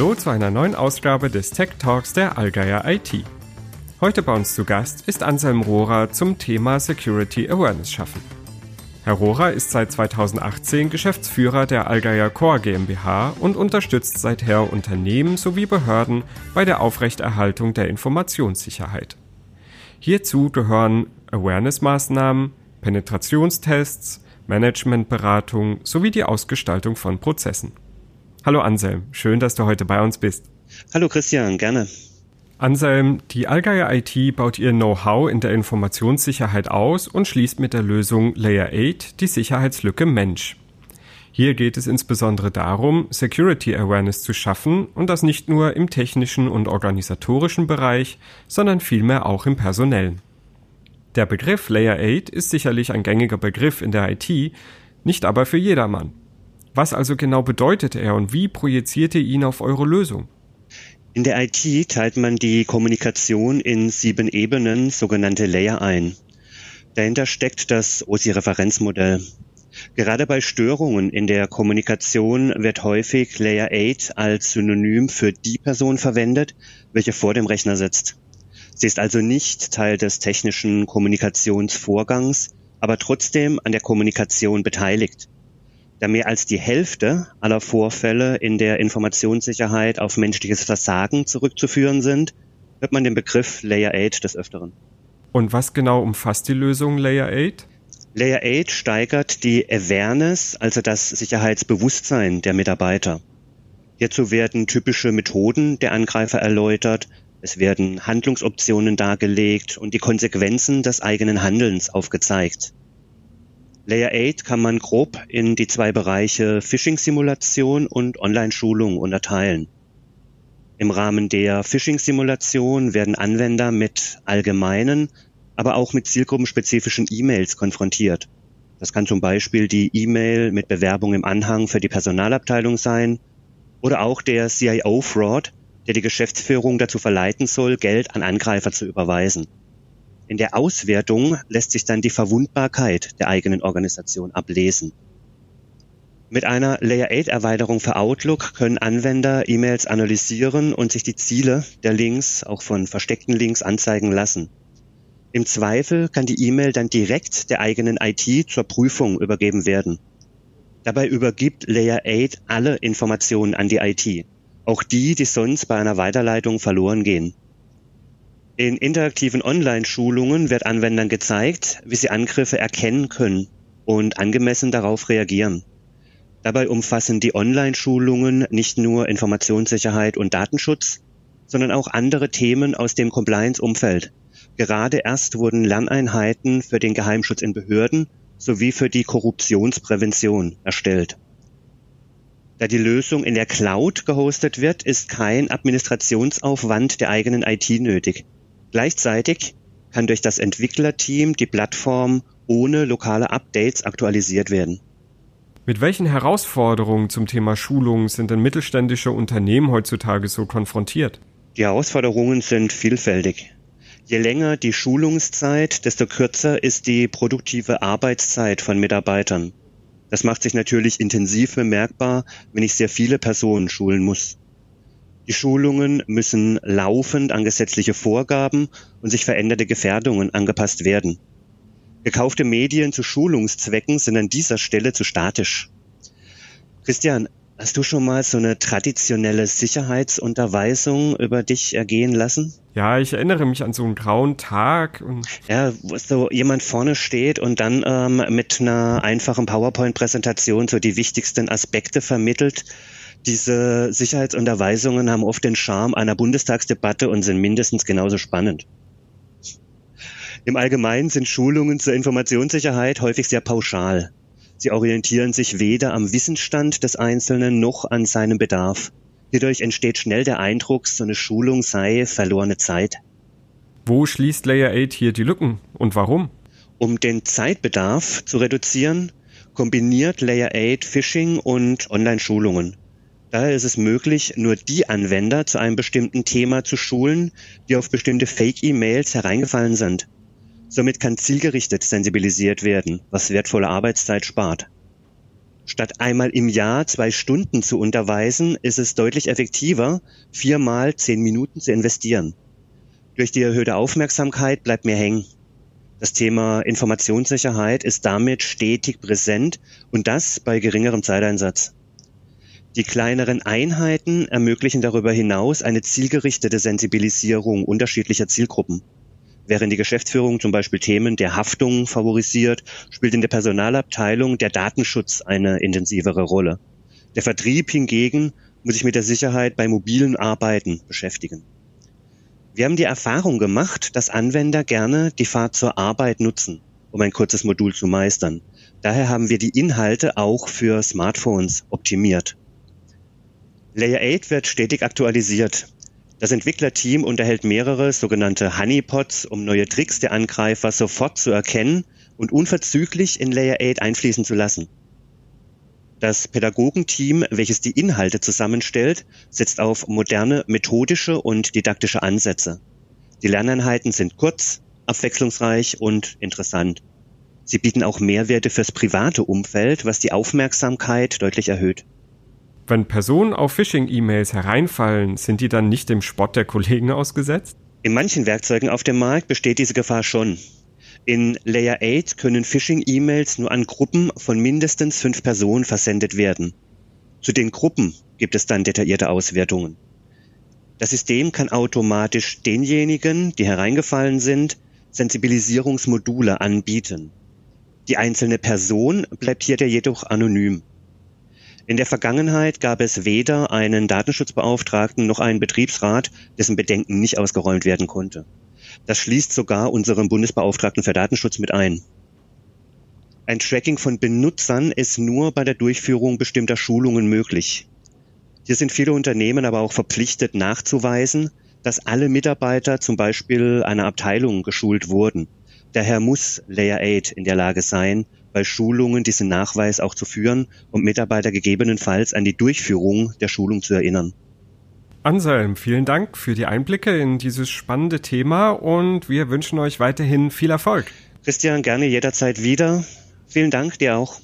Hallo zu einer neuen Ausgabe des Tech Talks der Allgeier IT. Heute bei uns zu Gast ist Anselm Rohrer zum Thema Security Awareness schaffen. Herr Rohrer ist seit 2018 Geschäftsführer der Allgeier Core GmbH und unterstützt seither Unternehmen sowie Behörden bei der Aufrechterhaltung der Informationssicherheit. Hierzu gehören Awareness-Maßnahmen, Penetrationstests, Managementberatung sowie die Ausgestaltung von Prozessen. Hallo Anselm, schön, dass du heute bei uns bist. Hallo Christian, gerne. Anselm, die Allgeier IT baut ihr Know-how in der Informationssicherheit aus und schließt mit der Lösung Layer 8 die Sicherheitslücke Mensch. Hier geht es insbesondere darum, Security Awareness zu schaffen und das nicht nur im technischen und organisatorischen Bereich, sondern vielmehr auch im personellen. Der Begriff Layer 8 ist sicherlich ein gängiger Begriff in der IT, nicht aber für jedermann. Was also genau bedeutet er und wie projiziert ihr ihn auf eure Lösung? In der IT teilt man die Kommunikation in sieben Ebenen, sogenannte Layer ein. Dahinter steckt das OSI-Referenzmodell. Gerade bei Störungen in der Kommunikation wird häufig Layer 8 als Synonym für die Person verwendet, welche vor dem Rechner sitzt. Sie ist also nicht Teil des technischen Kommunikationsvorgangs, aber trotzdem an der Kommunikation beteiligt. Da mehr als die Hälfte aller Vorfälle in der Informationssicherheit auf menschliches Versagen zurückzuführen sind, hört man den Begriff Layer 8 des Öfteren. Und was genau umfasst die Lösung Layer 8? Layer 8 steigert die Awareness, also das Sicherheitsbewusstsein der Mitarbeiter. Hierzu werden typische Methoden der Angreifer erläutert, es werden Handlungsoptionen dargelegt und die Konsequenzen des eigenen Handelns aufgezeigt. Layer 8 kann man grob in die zwei Bereiche Phishing-Simulation und Online-Schulung unterteilen. Im Rahmen der Phishing-Simulation werden Anwender mit allgemeinen, aber auch mit zielgruppenspezifischen E-Mails konfrontiert. Das kann zum Beispiel die E-Mail mit Bewerbung im Anhang für die Personalabteilung sein oder auch der CIO-Fraud, der die Geschäftsführung dazu verleiten soll, Geld an Angreifer zu überweisen. In der Auswertung lässt sich dann die Verwundbarkeit der eigenen Organisation ablesen. Mit einer Layer 8 Erweiterung für Outlook können Anwender E-Mails analysieren und sich die Ziele der Links, auch von versteckten Links, anzeigen lassen. Im Zweifel kann die E-Mail dann direkt der eigenen IT zur Prüfung übergeben werden. Dabei übergibt Layer 8 alle Informationen an die IT, auch die, die sonst bei einer Weiterleitung verloren gehen. In interaktiven Online-Schulungen wird Anwendern gezeigt, wie sie Angriffe erkennen können und angemessen darauf reagieren. Dabei umfassen die Online-Schulungen nicht nur Informationssicherheit und Datenschutz, sondern auch andere Themen aus dem Compliance-Umfeld. Gerade erst wurden Lerneinheiten für den Geheimschutz in Behörden sowie für die Korruptionsprävention erstellt. Da die Lösung in der Cloud gehostet wird, ist kein Administrationsaufwand der eigenen IT nötig. Gleichzeitig kann durch das Entwicklerteam die Plattform ohne lokale Updates aktualisiert werden. Mit welchen Herausforderungen zum Thema Schulung sind denn mittelständische Unternehmen heutzutage so konfrontiert? Die Herausforderungen sind vielfältig. Je länger die Schulungszeit, desto kürzer ist die produktive Arbeitszeit von Mitarbeitern. Das macht sich natürlich intensiv bemerkbar, wenn ich sehr viele Personen schulen muss. Die Schulungen müssen laufend an gesetzliche Vorgaben und sich veränderte Gefährdungen angepasst werden. Gekaufte Medien zu Schulungszwecken sind an dieser Stelle zu statisch. Christian, hast du schon mal so eine traditionelle Sicherheitsunterweisung über dich ergehen lassen? Ja, ich erinnere mich an so einen grauen Tag. ja, wo so jemand vorne steht und dann ähm, mit einer einfachen PowerPoint-Präsentation so die wichtigsten Aspekte vermittelt diese Sicherheitsunterweisungen haben oft den Charme einer Bundestagsdebatte und sind mindestens genauso spannend. Im Allgemeinen sind Schulungen zur Informationssicherheit häufig sehr pauschal. Sie orientieren sich weder am Wissensstand des Einzelnen noch an seinem Bedarf. Hierdurch entsteht schnell der Eindruck, so eine Schulung sei verlorene Zeit. Wo schließt Layer 8 hier die Lücken und warum? Um den Zeitbedarf zu reduzieren, kombiniert Layer 8 Phishing und Online-Schulungen. Daher ist es möglich, nur die Anwender zu einem bestimmten Thema zu schulen, die auf bestimmte Fake-E-Mails hereingefallen sind. Somit kann zielgerichtet sensibilisiert werden, was wertvolle Arbeitszeit spart. Statt einmal im Jahr zwei Stunden zu unterweisen, ist es deutlich effektiver, viermal zehn Minuten zu investieren. Durch die erhöhte Aufmerksamkeit bleibt mir hängen. Das Thema Informationssicherheit ist damit stetig präsent und das bei geringerem Zeiteinsatz. Die kleineren Einheiten ermöglichen darüber hinaus eine zielgerichtete Sensibilisierung unterschiedlicher Zielgruppen. Während die Geschäftsführung zum Beispiel Themen der Haftung favorisiert, spielt in der Personalabteilung der Datenschutz eine intensivere Rolle. Der Vertrieb hingegen muss sich mit der Sicherheit bei mobilen Arbeiten beschäftigen. Wir haben die Erfahrung gemacht, dass Anwender gerne die Fahrt zur Arbeit nutzen, um ein kurzes Modul zu meistern. Daher haben wir die Inhalte auch für Smartphones optimiert. Layer 8 wird stetig aktualisiert. Das Entwicklerteam unterhält mehrere sogenannte Honeypots, um neue Tricks der Angreifer sofort zu erkennen und unverzüglich in Layer 8 einfließen zu lassen. Das Pädagogenteam, welches die Inhalte zusammenstellt, setzt auf moderne methodische und didaktische Ansätze. Die Lerneinheiten sind kurz, abwechslungsreich und interessant. Sie bieten auch Mehrwerte fürs private Umfeld, was die Aufmerksamkeit deutlich erhöht. Wenn Personen auf Phishing-E-Mails hereinfallen, sind die dann nicht dem Spott der Kollegen ausgesetzt? In manchen Werkzeugen auf dem Markt besteht diese Gefahr schon. In Layer 8 können Phishing-E-Mails nur an Gruppen von mindestens fünf Personen versendet werden. Zu den Gruppen gibt es dann detaillierte Auswertungen. Das System kann automatisch denjenigen, die hereingefallen sind, Sensibilisierungsmodule anbieten. Die einzelne Person bleibt hier jedoch anonym. In der Vergangenheit gab es weder einen Datenschutzbeauftragten noch einen Betriebsrat, dessen Bedenken nicht ausgeräumt werden konnte. Das schließt sogar unseren Bundesbeauftragten für Datenschutz mit ein. Ein Tracking von Benutzern ist nur bei der Durchführung bestimmter Schulungen möglich. Hier sind viele Unternehmen aber auch verpflichtet nachzuweisen, dass alle Mitarbeiter zum Beispiel einer Abteilung geschult wurden. Daher muss Layer 8 in der Lage sein, bei Schulungen diesen Nachweis auch zu führen und Mitarbeiter gegebenenfalls an die Durchführung der Schulung zu erinnern. Anselm, vielen Dank für die Einblicke in dieses spannende Thema und wir wünschen euch weiterhin viel Erfolg. Christian, gerne jederzeit wieder. Vielen Dank dir auch.